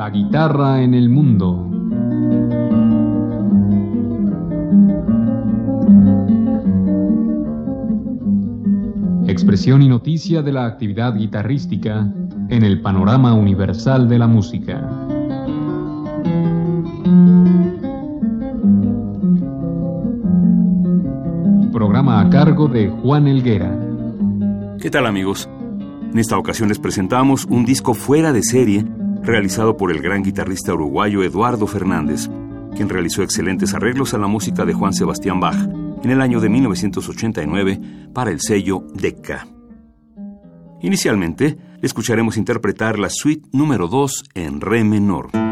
La guitarra en el mundo. Expresión y noticia de la actividad guitarrística en el panorama universal de la música. Programa a cargo de Juan Elguera. ¿Qué tal amigos? En esta ocasión les presentamos un disco fuera de serie realizado por el gran guitarrista uruguayo Eduardo Fernández, quien realizó excelentes arreglos a la música de Juan Sebastián Bach en el año de 1989 para el sello Decca. Inicialmente, escucharemos interpretar la suite número 2 en re menor.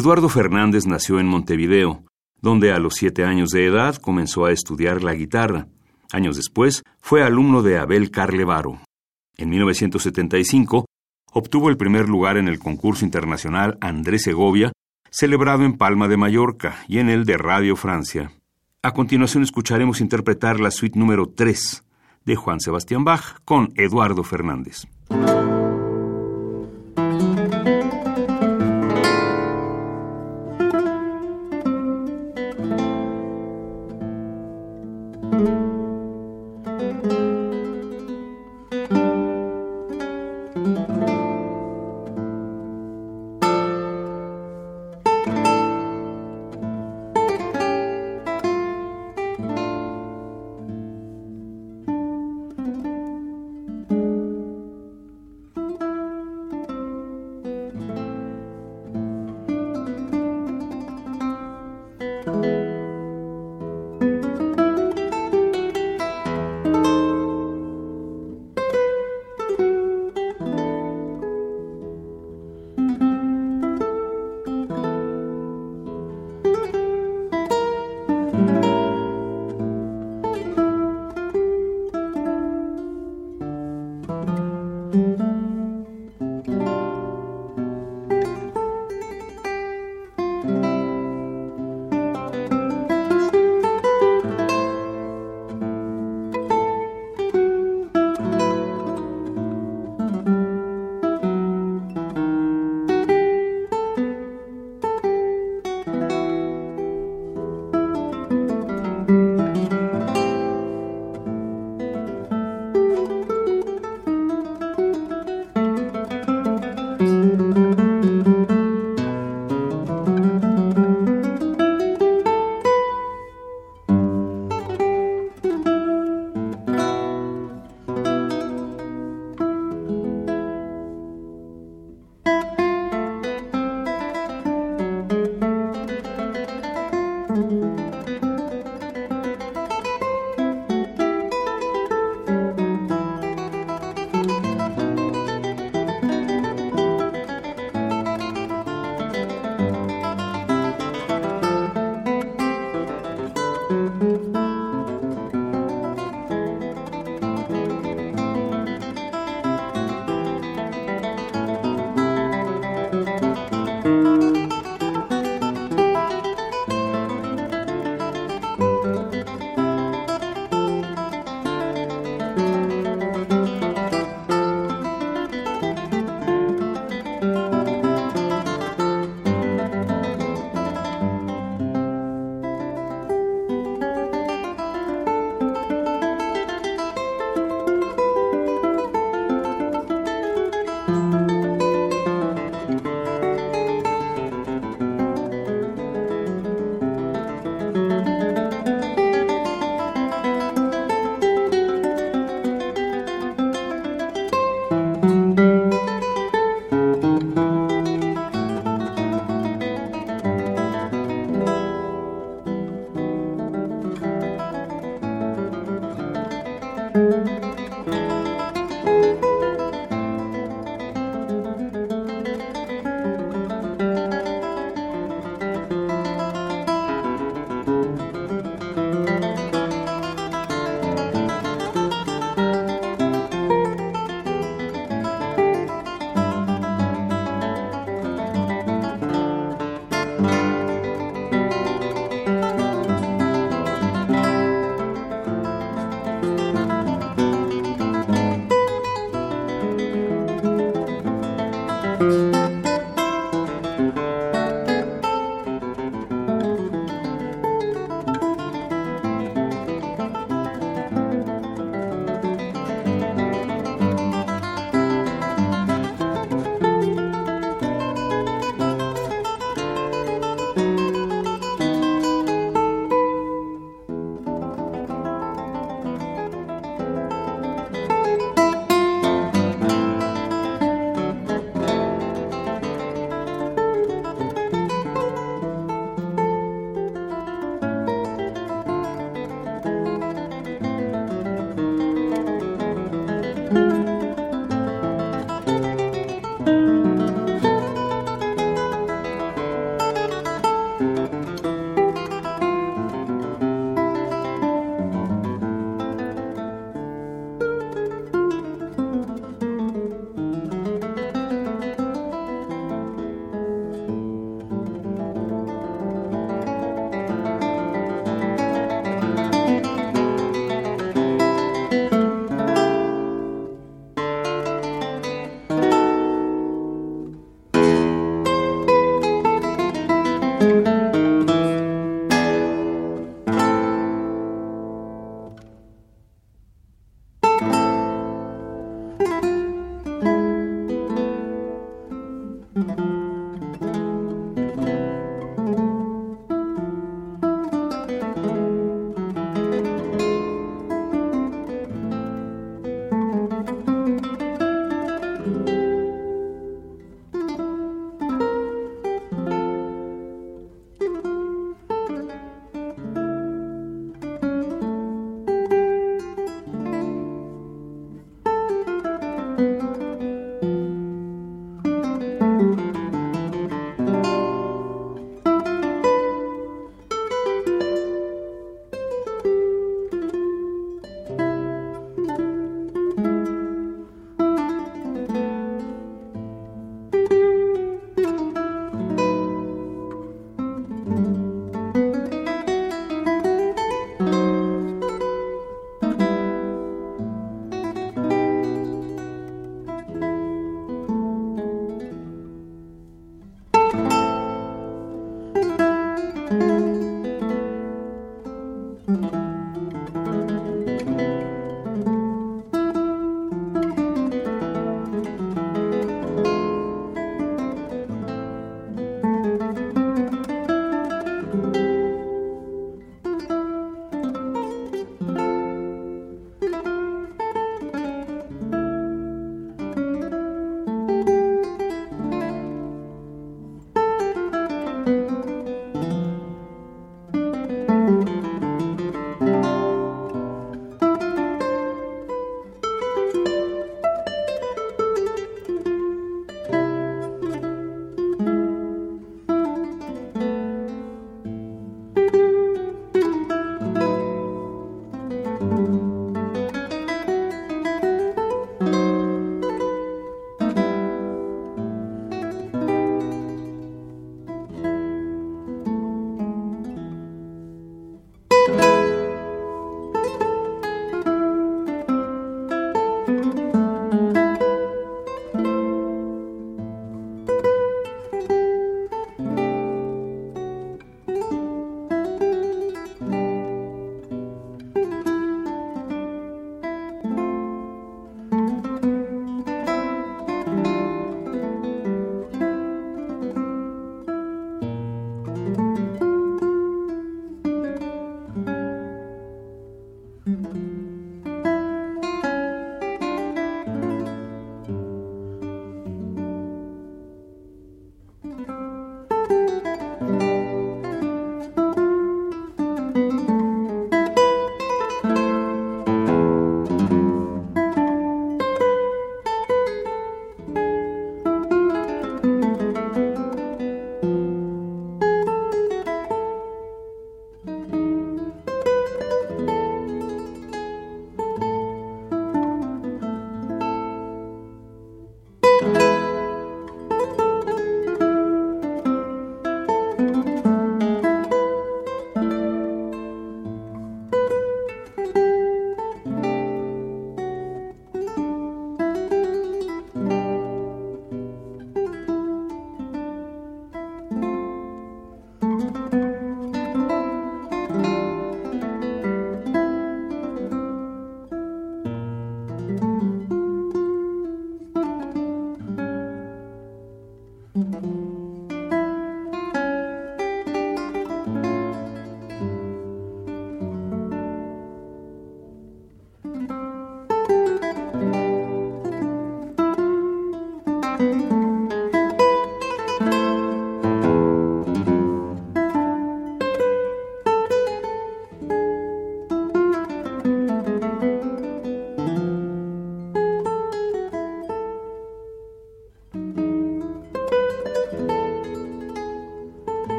Eduardo Fernández nació en Montevideo, donde a los siete años de edad comenzó a estudiar la guitarra. Años después, fue alumno de Abel Carlevaro. En 1975, obtuvo el primer lugar en el concurso internacional Andrés Segovia, celebrado en Palma de Mallorca y en el de Radio Francia. A continuación escucharemos interpretar la suite número 3 de Juan Sebastián Bach con Eduardo Fernández.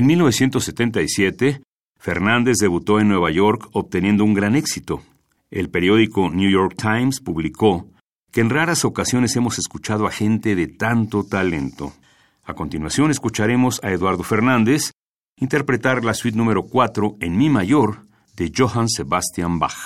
En 1977, Fernández debutó en Nueva York obteniendo un gran éxito. El periódico New York Times publicó que en raras ocasiones hemos escuchado a gente de tanto talento. A continuación escucharemos a Eduardo Fernández interpretar la suite número 4 en Mi mayor de Johann Sebastian Bach.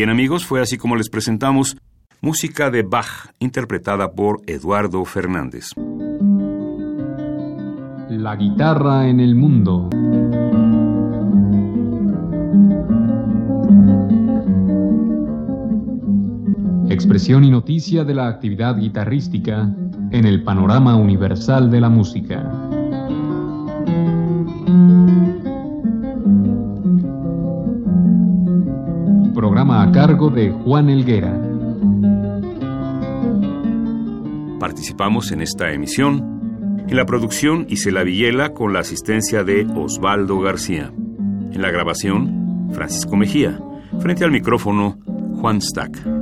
Bien amigos, fue así como les presentamos música de Bach, interpretada por Eduardo Fernández. La guitarra en el mundo. Expresión y noticia de la actividad guitarrística en el panorama universal de la música. Cargo de Juan Elguera. Participamos en esta emisión. En la producción Isela Villela con la asistencia de Osvaldo García. En la grabación, Francisco Mejía. Frente al micrófono, Juan Stack.